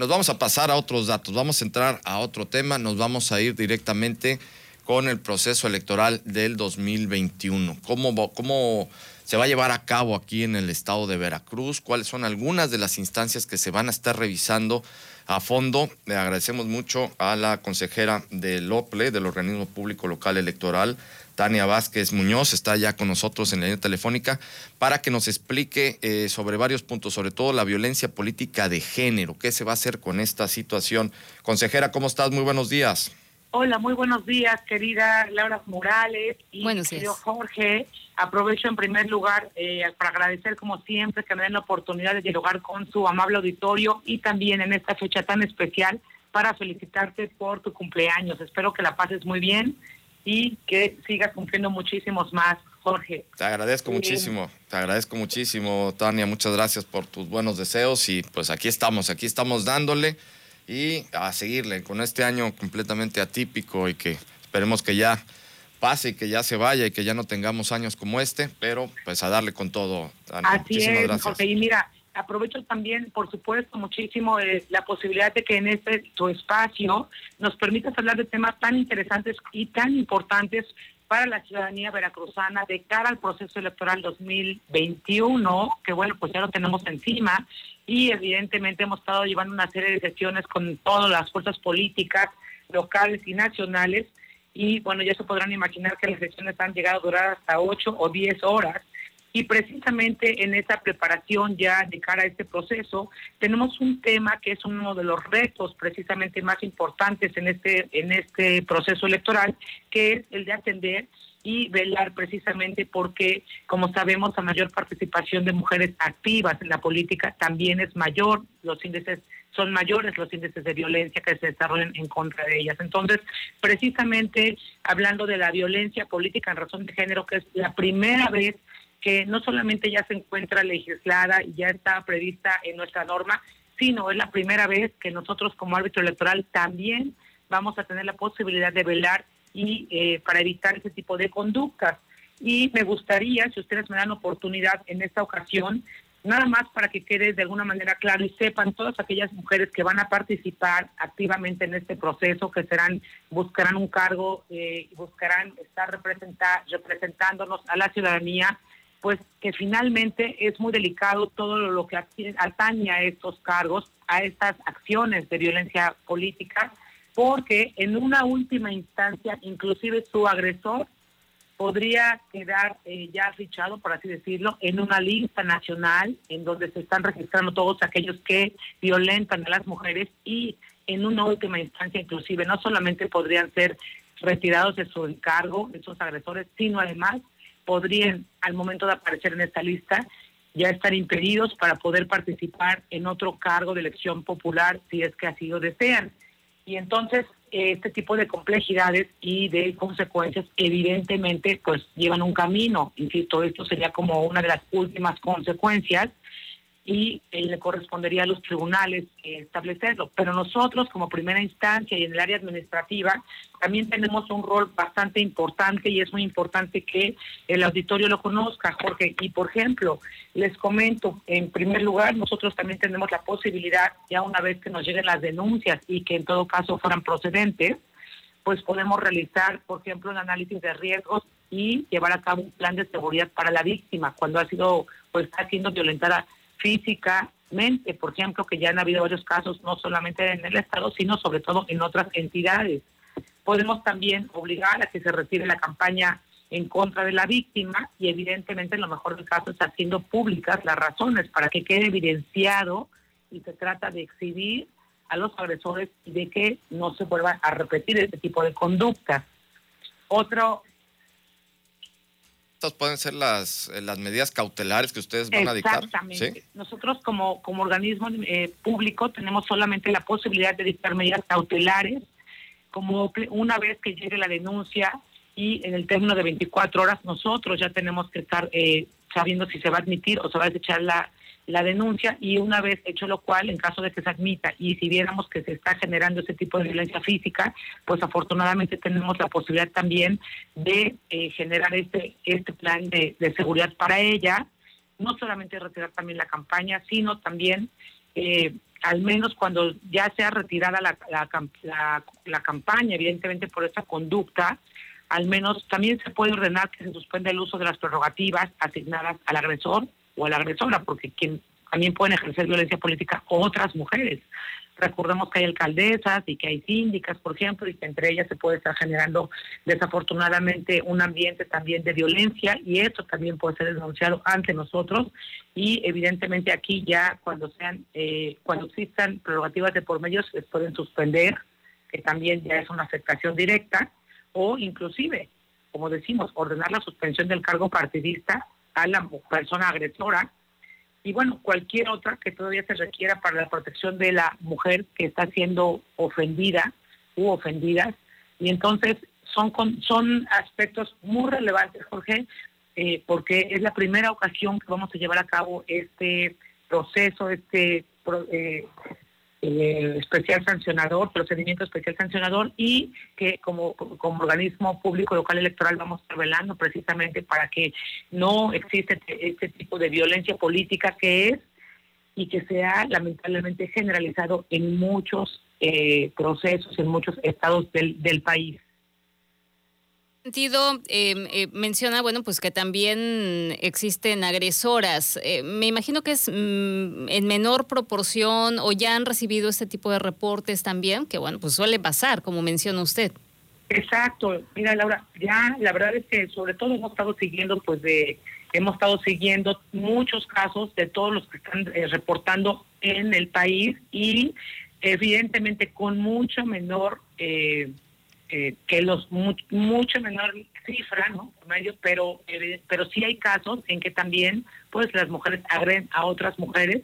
Nos vamos a pasar a otros datos, vamos a entrar a otro tema, nos vamos a ir directamente con el proceso electoral del 2021. ¿Cómo, cómo se va a llevar a cabo aquí en el estado de Veracruz? ¿Cuáles son algunas de las instancias que se van a estar revisando a fondo? Le agradecemos mucho a la consejera del OPLE, del Organismo Público Local Electoral, Tania Vázquez Muñoz está ya con nosotros en la línea telefónica para que nos explique eh, sobre varios puntos, sobre todo la violencia política de género. ¿Qué se va a hacer con esta situación? Consejera, ¿cómo estás? Muy buenos días. Hola, muy buenos días, querida Laura Morales y querido Jorge. Aprovecho en primer lugar eh, para agradecer, como siempre, que me den la oportunidad de dialogar con su amable auditorio y también en esta fecha tan especial para felicitarte por tu cumpleaños. Espero que la pases muy bien y que sigas cumpliendo muchísimos más, Jorge. Te agradezco muchísimo, te agradezco muchísimo, Tania, muchas gracias por tus buenos deseos y pues aquí estamos, aquí estamos dándole y a seguirle con este año completamente atípico y que esperemos que ya pase y que ya se vaya y que ya no tengamos años como este, pero pues a darle con todo. Tania. Así Muchísimas es, gracias. Jorge, y mira, aprovecho también, por supuesto, muchísimo eh, la posibilidad de que en este tu espacio nos permitas hablar de temas tan interesantes y tan importantes para la ciudadanía veracruzana de cara al proceso electoral 2021, que bueno, pues ya lo tenemos encima, y evidentemente hemos estado llevando una serie de sesiones con todas las fuerzas políticas locales y nacionales, y bueno, ya se podrán imaginar que las sesiones han llegado a durar hasta 8 o 10 horas, y precisamente en esa preparación ya de cara a este proceso, tenemos un tema que es uno de los retos precisamente más importantes en este, en este proceso electoral, que es el de atender y velar precisamente porque, como sabemos, a mayor participación de mujeres activas en la política también es mayor, los índices son mayores los índices de violencia que se desarrollan en contra de ellas. Entonces, precisamente hablando de la violencia política en razón de género, que es la primera vez que no solamente ya se encuentra legislada y ya está prevista en nuestra norma, sino es la primera vez que nosotros como árbitro electoral también vamos a tener la posibilidad de velar y eh, para evitar ese tipo de conductas. Y me gustaría, si ustedes me dan oportunidad en esta ocasión, nada más para que quede de alguna manera claro y sepan todas aquellas mujeres que van a participar activamente en este proceso, que serán buscarán un cargo, eh, buscarán estar representándonos a la ciudadanía pues que finalmente es muy delicado todo lo que atañe a estos cargos, a estas acciones de violencia política, porque en una última instancia, inclusive su agresor podría quedar eh, ya fichado, por así decirlo, en una lista nacional en donde se están registrando todos aquellos que violentan a las mujeres y en una última instancia, inclusive, no solamente podrían ser retirados de su encargo, esos agresores, sino además podrían, al momento de aparecer en esta lista, ya estar impedidos para poder participar en otro cargo de elección popular si es que así lo desean. Y entonces este tipo de complejidades y de consecuencias evidentemente pues llevan un camino. Insisto, esto sería como una de las últimas consecuencias y eh, le correspondería a los tribunales establecerlo. Pero nosotros como primera instancia y en el área administrativa también tenemos un rol bastante importante y es muy importante que el auditorio lo conozca, Jorge. Y por ejemplo, les comento, en primer lugar, nosotros también tenemos la posibilidad, ya una vez que nos lleguen las denuncias y que en todo caso fueran procedentes, pues podemos realizar, por ejemplo, un análisis de riesgos y llevar a cabo un plan de seguridad para la víctima cuando ha sido, pues está siendo violentada físicamente, por ejemplo, que ya han habido varios casos, no solamente en el Estado, sino sobre todo en otras entidades. Podemos también obligar a que se retire la campaña en contra de la víctima y evidentemente en lo mejor del caso está haciendo públicas las razones para que quede evidenciado y se trata de exhibir a los agresores y de que no se vuelva a repetir este tipo de conductas. Otro estas pueden ser las, eh, las medidas cautelares que ustedes van a dictar. Exactamente. Nosotros como, como organismo eh, público tenemos solamente la posibilidad de dictar medidas cautelares, como una vez que llegue la denuncia y en el término de 24 horas nosotros ya tenemos que estar eh, sabiendo si se va a admitir o se va a desechar la, la denuncia y una vez hecho lo cual, en caso de que se admita y si viéramos que se está generando ese tipo de violencia física, pues afortunadamente tenemos la posibilidad también de eh, generar este, este plan de, seguridad para ella, no solamente retirar también la campaña, sino también eh, al menos cuando ya sea retirada la, la, la, campaña, evidentemente por esta conducta, al menos también se puede ordenar que se suspenda el uso de las prerrogativas asignadas al agresor o a la agresora, porque quien también pueden ejercer violencia política otras mujeres. Recordemos que hay alcaldesas y que hay síndicas, por ejemplo, y que entre ellas se puede estar generando desafortunadamente un ambiente también de violencia y esto también puede ser denunciado ante nosotros y evidentemente aquí ya cuando sean eh, cuando existan prerrogativas de por medio se pueden suspender, que también ya es una afectación directa o inclusive, como decimos, ordenar la suspensión del cargo partidista a la persona agresora y bueno, cualquier otra que todavía se requiera para la protección de la mujer que está siendo ofendida u ofendidas. Y entonces son, son aspectos muy relevantes, Jorge, eh, porque es la primera ocasión que vamos a llevar a cabo este proceso, este eh, eh, especial sancionador, procedimiento especial sancionador y que como, como organismo público local electoral vamos a precisamente para que no exista este, este, tipo de violencia política que es y que sea lamentablemente generalizado en muchos eh, procesos, en muchos estados del, del país sentido em, eh, menciona, bueno, pues que también existen agresoras. Eh, me imagino que es mm, en menor proporción o ya han recibido este tipo de reportes también, que bueno, pues suele pasar, como menciona usted. Exacto. Mira, Laura, ya la verdad es que sobre todo hemos estado siguiendo, pues de, hemos estado siguiendo muchos casos de todos los que están eh, reportando en el país y evidentemente con mucho menor eh, eh, que los mucho menor cifra, ¿no? pero eh, pero sí hay casos en que también pues las mujeres agreden a otras mujeres.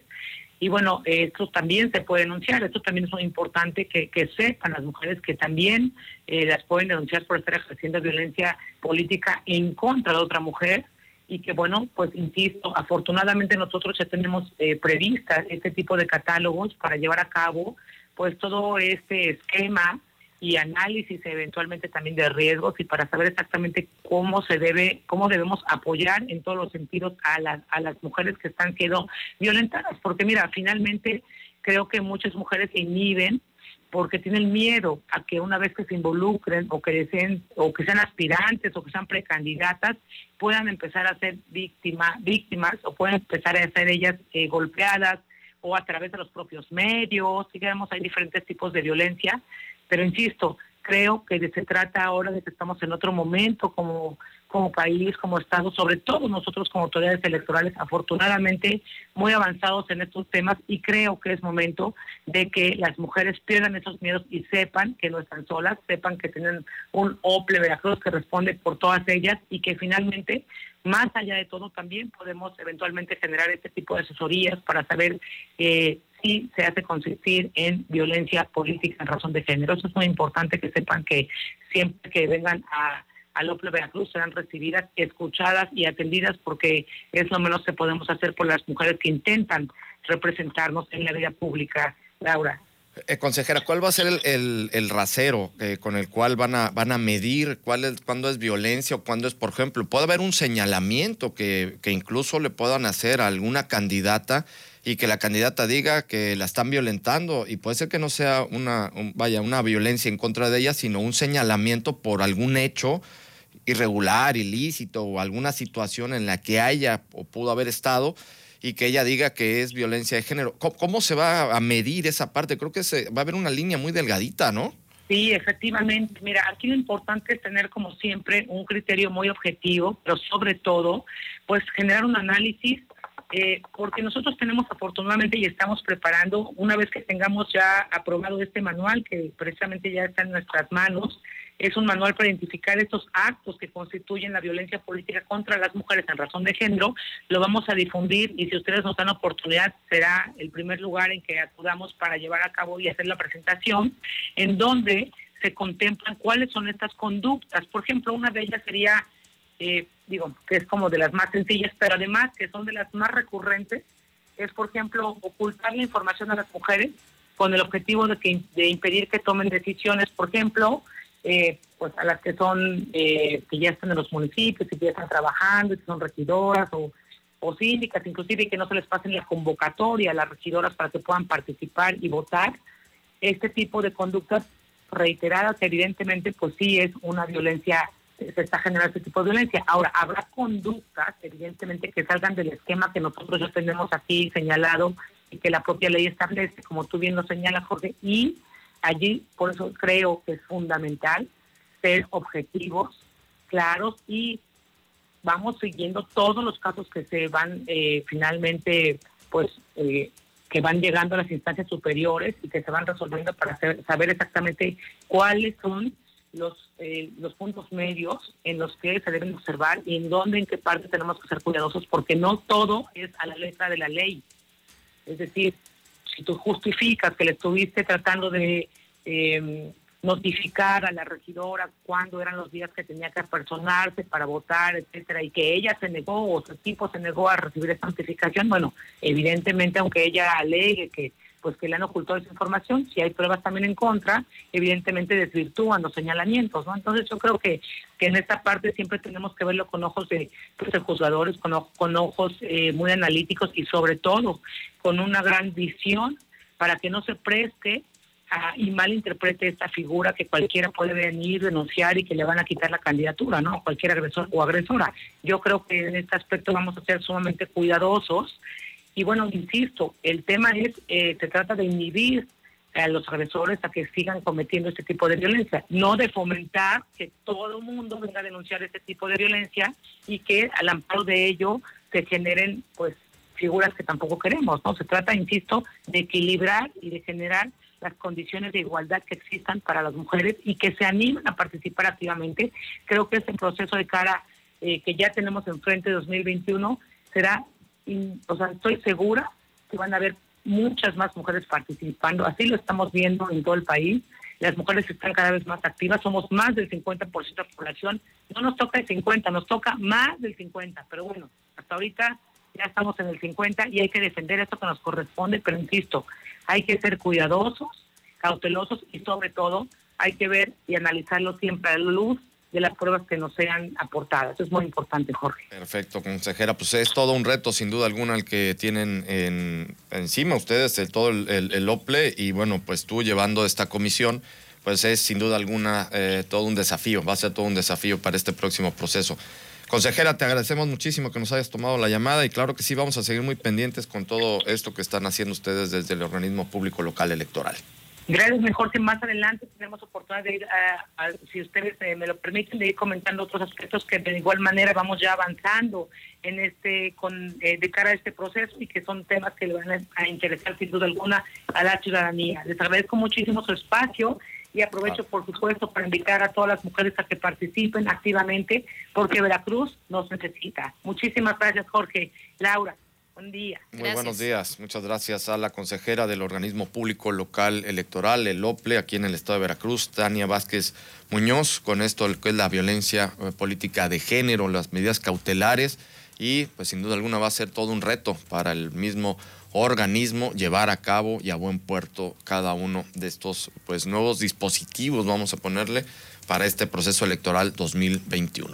Y bueno, esto también se puede denunciar, esto también es muy importante que, que sepan las mujeres que también eh, las pueden denunciar por estar ejerciendo violencia política en contra de otra mujer. Y que bueno, pues insisto, afortunadamente nosotros ya tenemos eh, previstas este tipo de catálogos para llevar a cabo pues todo este esquema y análisis eventualmente también de riesgos y para saber exactamente cómo se debe, cómo debemos apoyar en todos los sentidos a las, a las mujeres que están siendo violentadas. Porque mira, finalmente creo que muchas mujeres se inhiben porque tienen miedo a que una vez que se involucren o que deseen o que sean aspirantes o que sean precandidatas puedan empezar a ser víctima, víctimas o puedan empezar a ser ellas eh, golpeadas o a través de los propios medios, digamos, hay diferentes tipos de violencia pero insisto, creo que se trata ahora de que estamos en otro momento como, como país, como Estado, sobre todo nosotros como autoridades electorales, afortunadamente muy avanzados en estos temas y creo que es momento de que las mujeres pierdan esos miedos y sepan que no están solas, sepan que tienen un OPLE Veracruz que responde por todas ellas y que finalmente, más allá de todo, también podemos eventualmente generar este tipo de asesorías para saber eh, y se hace consistir en violencia política en razón de género. Eso es muy importante que sepan que siempre que vengan a, a López Veracruz serán recibidas, escuchadas y atendidas porque es lo menos que podemos hacer por las mujeres que intentan representarnos en la vida pública. Laura. Eh, consejera, ¿cuál va a ser el, rasero eh, con el cual van a, van a medir cuál es, cuándo es violencia o cuándo es, por ejemplo, puede haber un señalamiento que, que incluso le puedan hacer a alguna candidata y que la candidata diga que la están violentando y puede ser que no sea una, vaya, una violencia en contra de ella, sino un señalamiento por algún hecho irregular, ilícito o alguna situación en la que haya o pudo haber estado y que ella diga que es violencia de género. ¿Cómo, se va a medir esa parte? Creo que se, va a haber una línea muy delgadita, ¿no? Sí, efectivamente. Mira, aquí lo importante es tener como siempre un criterio muy objetivo, pero sobre todo, pues generar un análisis eh, porque nosotros tenemos afortunadamente y estamos preparando, una vez que tengamos ya aprobado este manual, que precisamente ya está en nuestras manos, es un manual para identificar estos actos que constituyen la violencia política contra las mujeres en razón de género, lo vamos a difundir y si ustedes nos dan oportunidad será el primer lugar en que acudamos para llevar a cabo y hacer la presentación, en donde se contemplan cuáles son estas conductas. Por ejemplo, una de ellas sería eh, digo, que es como de las más sencillas, pero además que son de las más recurrentes, es, por ejemplo, ocultar la información a las mujeres con el objetivo de, que, de impedir que tomen decisiones, por ejemplo, eh, pues a las que son, eh, que ya están en los municipios, que ya están trabajando, que son regidoras o, o síndicas, inclusive que no se les pasen la convocatoria a las regidoras para que puedan participar y votar. Este tipo de conductas reiteradas, evidentemente, pues sí es una violencia, se está generando este tipo de violencia. Ahora, habrá conductas, evidentemente, que salgan del esquema que nosotros ya tenemos aquí señalado y que la propia ley establece, como tú bien lo señalas, Jorge, y allí, por eso creo que es fundamental ser objetivos, claros y vamos siguiendo todos los casos que se van eh, finalmente, pues, eh, que van llegando a las instancias superiores y que se van resolviendo para saber exactamente cuáles son los eh, los puntos medios en los que se deben observar y en dónde, en qué parte tenemos que ser cuidadosos, porque no todo es a la letra de la ley. Es decir, si tú justificas que le estuviste tratando de eh, notificar a la regidora cuándo eran los días que tenía que apersonarse para votar, etcétera, y que ella se negó o su equipo se negó a recibir esa notificación, bueno, evidentemente aunque ella alegue que pues que le han ocultado esa información, si hay pruebas también en contra, evidentemente desvirtúan los señalamientos, ¿no? Entonces yo creo que, que en esta parte siempre tenemos que verlo con ojos de, pues, juzgadores, con, con ojos eh, muy analíticos y sobre todo con una gran visión para que no se preste y malinterprete esta figura que cualquiera puede venir, denunciar y que le van a quitar la candidatura, ¿no? Cualquier agresor o agresora. Yo creo que en este aspecto vamos a ser sumamente cuidadosos. Y bueno, insisto, el tema es, eh, se trata de inhibir a los agresores a que sigan cometiendo este tipo de violencia, no de fomentar que todo el mundo venga a denunciar este tipo de violencia y que al amparo de ello se generen pues figuras que tampoco queremos, ¿no? Se trata, insisto, de equilibrar y de generar las condiciones de igualdad que existan para las mujeres y que se animen a participar activamente. Creo que este proceso de cara eh, que ya tenemos enfrente de 2021 será, o sea, estoy segura que van a haber muchas más mujeres participando. Así lo estamos viendo en todo el país. Las mujeres están cada vez más activas, somos más del 50% de la población. No nos toca el 50, nos toca más del 50, pero bueno, hasta ahorita ya estamos en el 50 y hay que defender esto que nos corresponde, pero insisto, hay que ser cuidadosos, cautelosos y sobre todo hay que ver y analizarlo siempre a la luz de las pruebas que nos sean aportadas. Eso es muy importante, Jorge. Perfecto, consejera. Pues es todo un reto, sin duda alguna, el que tienen en, encima ustedes, el, todo el, el, OPLE, y bueno, pues tú llevando esta comisión, pues es sin duda alguna eh, todo un desafío, va a ser todo un desafío para este próximo proceso. Consejera, te agradecemos muchísimo que nos hayas tomado la llamada y claro que sí, vamos a seguir muy pendientes con todo esto que están haciendo ustedes desde el organismo público local electoral. Gracias, mejor que más adelante tenemos oportunidad de ir, a, si ustedes eh, me lo permiten, de ir comentando otros aspectos que de igual manera vamos ya avanzando en este con eh, de cara a este proceso y que son temas que le van a interesar sin duda alguna a la ciudadanía. Les agradezco muchísimo su espacio y aprovecho, ah. por supuesto, para invitar a todas las mujeres a que participen activamente, porque Veracruz nos necesita. Muchísimas gracias, Jorge. Laura. Buen día. Muy buenos días. Muchas gracias a la consejera del organismo público local electoral, el OPLE, aquí en el estado de Veracruz, Tania Vázquez Muñoz, con esto que es la violencia eh, política de género, las medidas cautelares y pues sin duda alguna va a ser todo un reto para el mismo organismo llevar a cabo y a buen puerto cada uno de estos pues nuevos dispositivos, vamos a ponerle, para este proceso electoral 2021.